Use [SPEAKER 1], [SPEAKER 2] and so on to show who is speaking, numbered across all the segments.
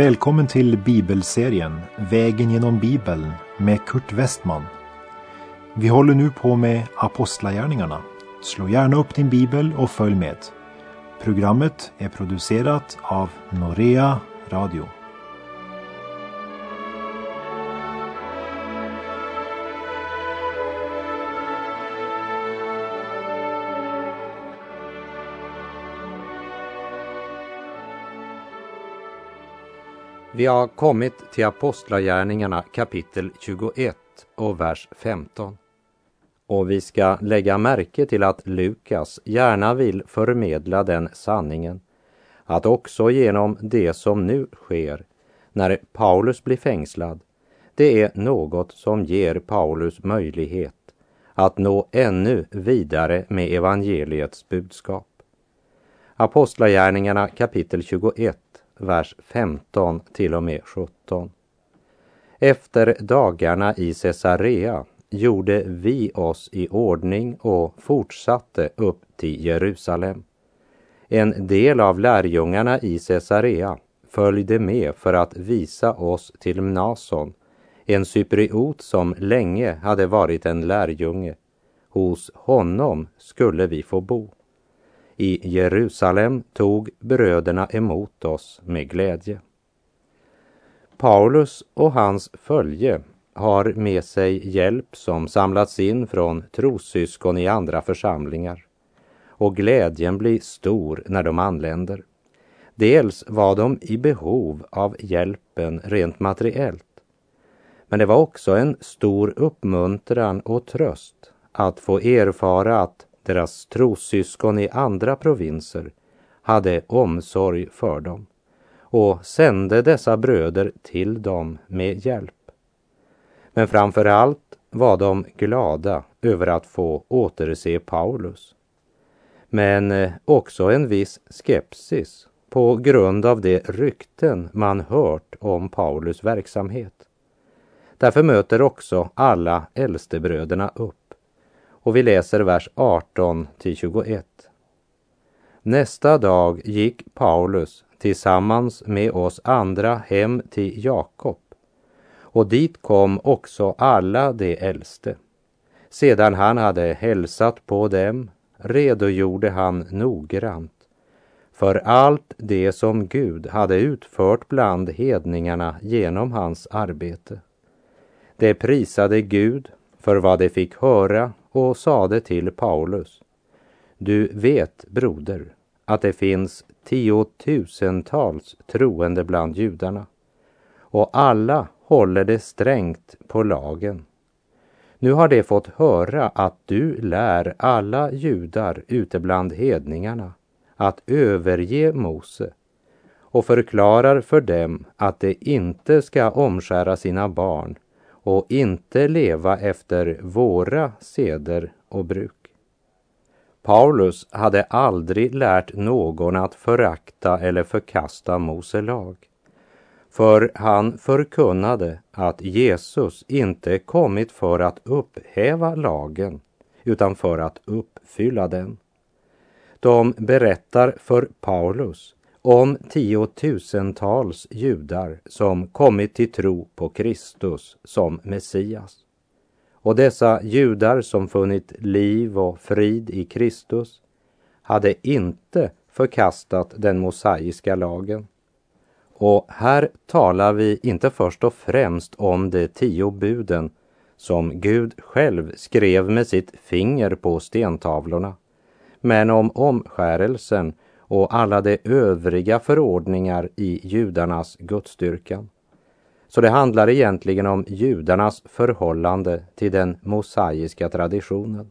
[SPEAKER 1] Välkommen till bibelserien Vägen genom Bibeln med Kurt Westman. Vi håller nu på med Apostlagärningarna. Slå gärna upp din bibel och följ med. Programmet är producerat av Norea Radio.
[SPEAKER 2] Vi har kommit till Apostlagärningarna kapitel 21 och vers 15. Och vi ska lägga märke till att Lukas gärna vill förmedla den sanningen att också genom det som nu sker när Paulus blir fängslad, det är något som ger Paulus möjlighet att nå ännu vidare med evangeliets budskap. Apostlagärningarna kapitel 21 vers 15 till och med 17. Efter dagarna i Caesarea gjorde vi oss i ordning och fortsatte upp till Jerusalem. En del av lärjungarna i Caesarea följde med för att visa oss till Mnason, en cypriot som länge hade varit en lärjunge. Hos honom skulle vi få bo. I Jerusalem tog bröderna emot oss med glädje. Paulus och hans följe har med sig hjälp som samlats in från trossyskon i andra församlingar och glädjen blir stor när de anländer. Dels var de i behov av hjälpen rent materiellt, men det var också en stor uppmuntran och tröst att få erfara att deras trossyskon i andra provinser hade omsorg för dem och sände dessa bröder till dem med hjälp. Men framför allt var de glada över att få återse Paulus. Men eh, också en viss skepsis på grund av de rykten man hört om Paulus verksamhet. Därför möter också alla äldstebröderna upp och vi läser vers 18 till 21. Nästa dag gick Paulus tillsammans med oss andra hem till Jakob och dit kom också alla de äldste. Sedan han hade hälsat på dem redogjorde han noggrant för allt det som Gud hade utfört bland hedningarna genom hans arbete. Det prisade Gud för vad de fick höra och sade till Paulus. Du vet, broder, att det finns tiotusentals troende bland judarna och alla håller det strängt på lagen. Nu har de fått höra att du lär alla judar ute bland hedningarna att överge Mose och förklarar för dem att de inte ska omskära sina barn och inte leva efter våra seder och bruk. Paulus hade aldrig lärt någon att förakta eller förkasta Mose lag. För han förkunnade att Jesus inte kommit för att upphäva lagen utan för att uppfylla den. De berättar för Paulus om tiotusentals judar som kommit till tro på Kristus som Messias. Och dessa judar som funnit liv och frid i Kristus hade inte förkastat den mosaiska lagen. Och här talar vi inte först och främst om de tio buden som Gud själv skrev med sitt finger på stentavlorna, men om omskärelsen och alla de övriga förordningar i judarnas gudstyrkan. Så det handlar egentligen om judarnas förhållande till den mosaiska traditionen.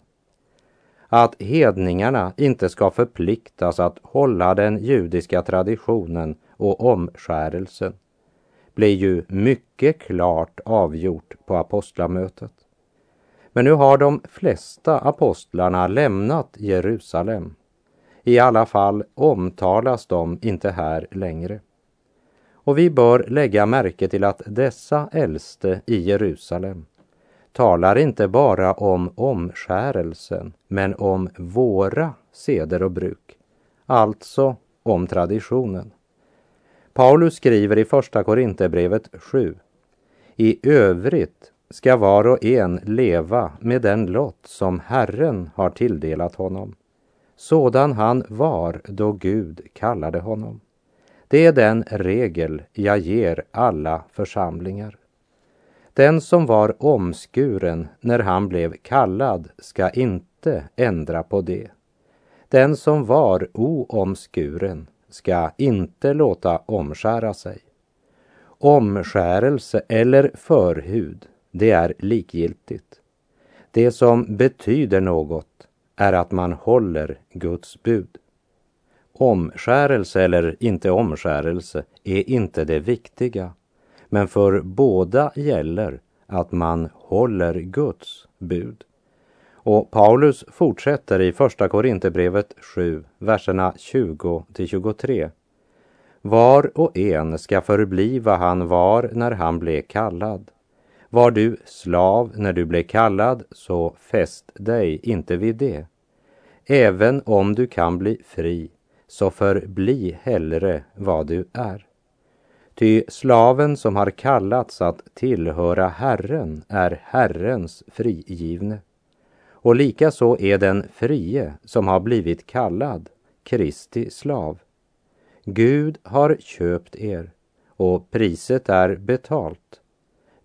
[SPEAKER 2] Att hedningarna inte ska förpliktas att hålla den judiska traditionen och omskärelsen blir ju mycket klart avgjort på apostlamötet. Men nu har de flesta apostlarna lämnat Jerusalem i alla fall omtalas de inte här längre. Och vi bör lägga märke till att dessa äldste i Jerusalem talar inte bara om omskärelsen, men om våra seder och bruk, alltså om traditionen. Paulus skriver i Första Korinthierbrevet 7. I övrigt ska var och en leva med den lott som Herren har tilldelat honom, sådan han var då Gud kallade honom. Det är den regel jag ger alla församlingar. Den som var omskuren när han blev kallad ska inte ändra på det. Den som var oomskuren ska inte låta omskära sig. Omskärelse eller förhud, det är likgiltigt. Det som betyder något är att man håller Guds bud. Omskärelse eller inte omskärelse är inte det viktiga, men för båda gäller att man håller Guds bud. Och Paulus fortsätter i Första Korinthierbrevet 7, verserna 20 till 23. Var och en ska förbli vad han var när han blev kallad. Var du slav när du blev kallad, så fäst dig inte vid det. Även om du kan bli fri, så förbli hellre vad du är. Ty slaven som har kallats att tillhöra Herren är Herrens frigivne. Och likaså är den frie som har blivit kallad Kristi slav. Gud har köpt er och priset är betalt.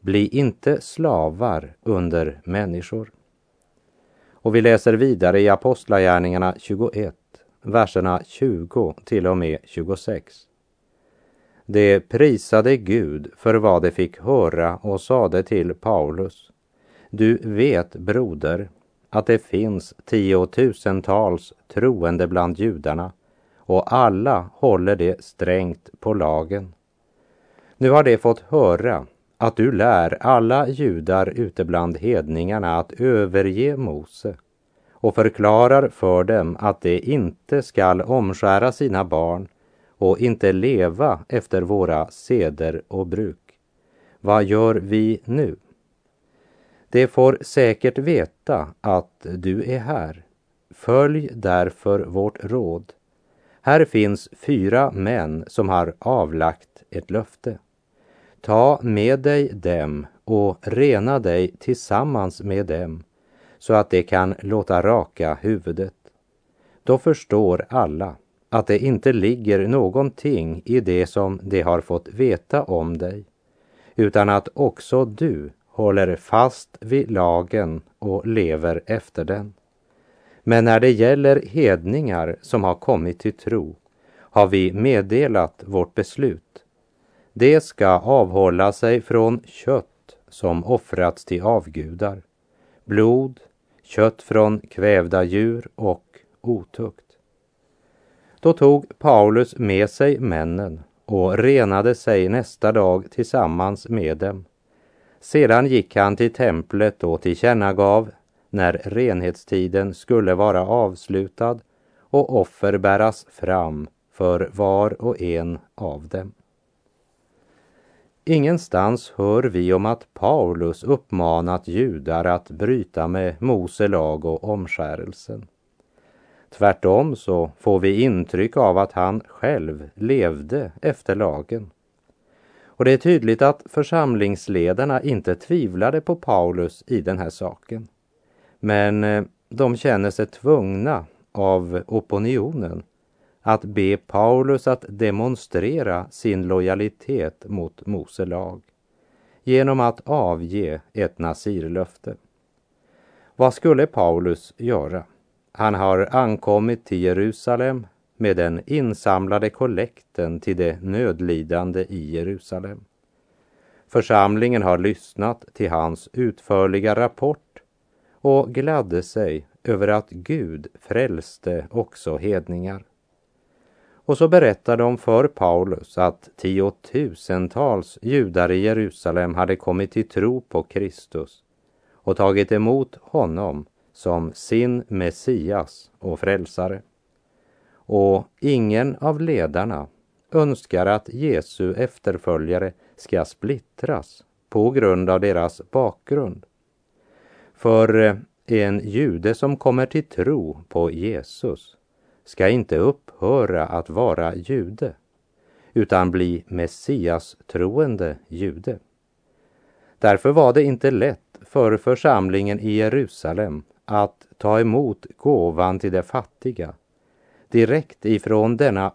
[SPEAKER 2] Bli inte slavar under människor. Och vi läser vidare i Apostlagärningarna 21, verserna 20 till och med 26. De prisade Gud för vad de fick höra och sade till Paulus. Du vet, broder, att det finns tiotusentals troende bland judarna och alla håller det strängt på lagen. Nu har de fått höra att du lär alla judar ute bland hedningarna att överge Mose och förklarar för dem att de inte skall omskära sina barn och inte leva efter våra seder och bruk. Vad gör vi nu? De får säkert veta att du är här. Följ därför vårt råd. Här finns fyra män som har avlagt ett löfte. Ta med dig dem och rena dig tillsammans med dem så att de kan låta raka huvudet. Då förstår alla att det inte ligger någonting i det som de har fått veta om dig, utan att också du håller fast vid lagen och lever efter den. Men när det gäller hedningar som har kommit till tro har vi meddelat vårt beslut. De ska avhålla sig från kött som offrats till avgudar, blod, kött från kvävda djur och otukt. Då tog Paulus med sig männen och renade sig nästa dag tillsammans med dem. Sedan gick han till templet och tillkännagav när renhetstiden skulle vara avslutad och offer bäras fram för var och en av dem. Ingenstans hör vi om att Paulus uppmanat judar att bryta med Mose lag och omskärelsen. Tvärtom så får vi intryck av att han själv levde efter lagen. Och det är tydligt att församlingsledarna inte tvivlade på Paulus i den här saken. Men eh, de känner sig tvungna av opinionen att be Paulus att demonstrera sin lojalitet mot Mose lag genom att avge ett nasirlöfte. Vad skulle Paulus göra? Han har ankommit till Jerusalem med den insamlade kollekten till de nödlidande i Jerusalem. Församlingen har lyssnat till hans utförliga rapport och gladde sig över att Gud frälste också hedningar. Och så berättar de för Paulus att tiotusentals judar i Jerusalem hade kommit till tro på Kristus och tagit emot honom som sin Messias och frälsare. Och ingen av ledarna önskar att Jesu efterföljare ska splittras på grund av deras bakgrund. För en jude som kommer till tro på Jesus ska inte upphöra att vara jude, utan bli Messias troende jude. Därför var det inte lätt för församlingen i Jerusalem att ta emot gåvan till de fattiga direkt ifrån denna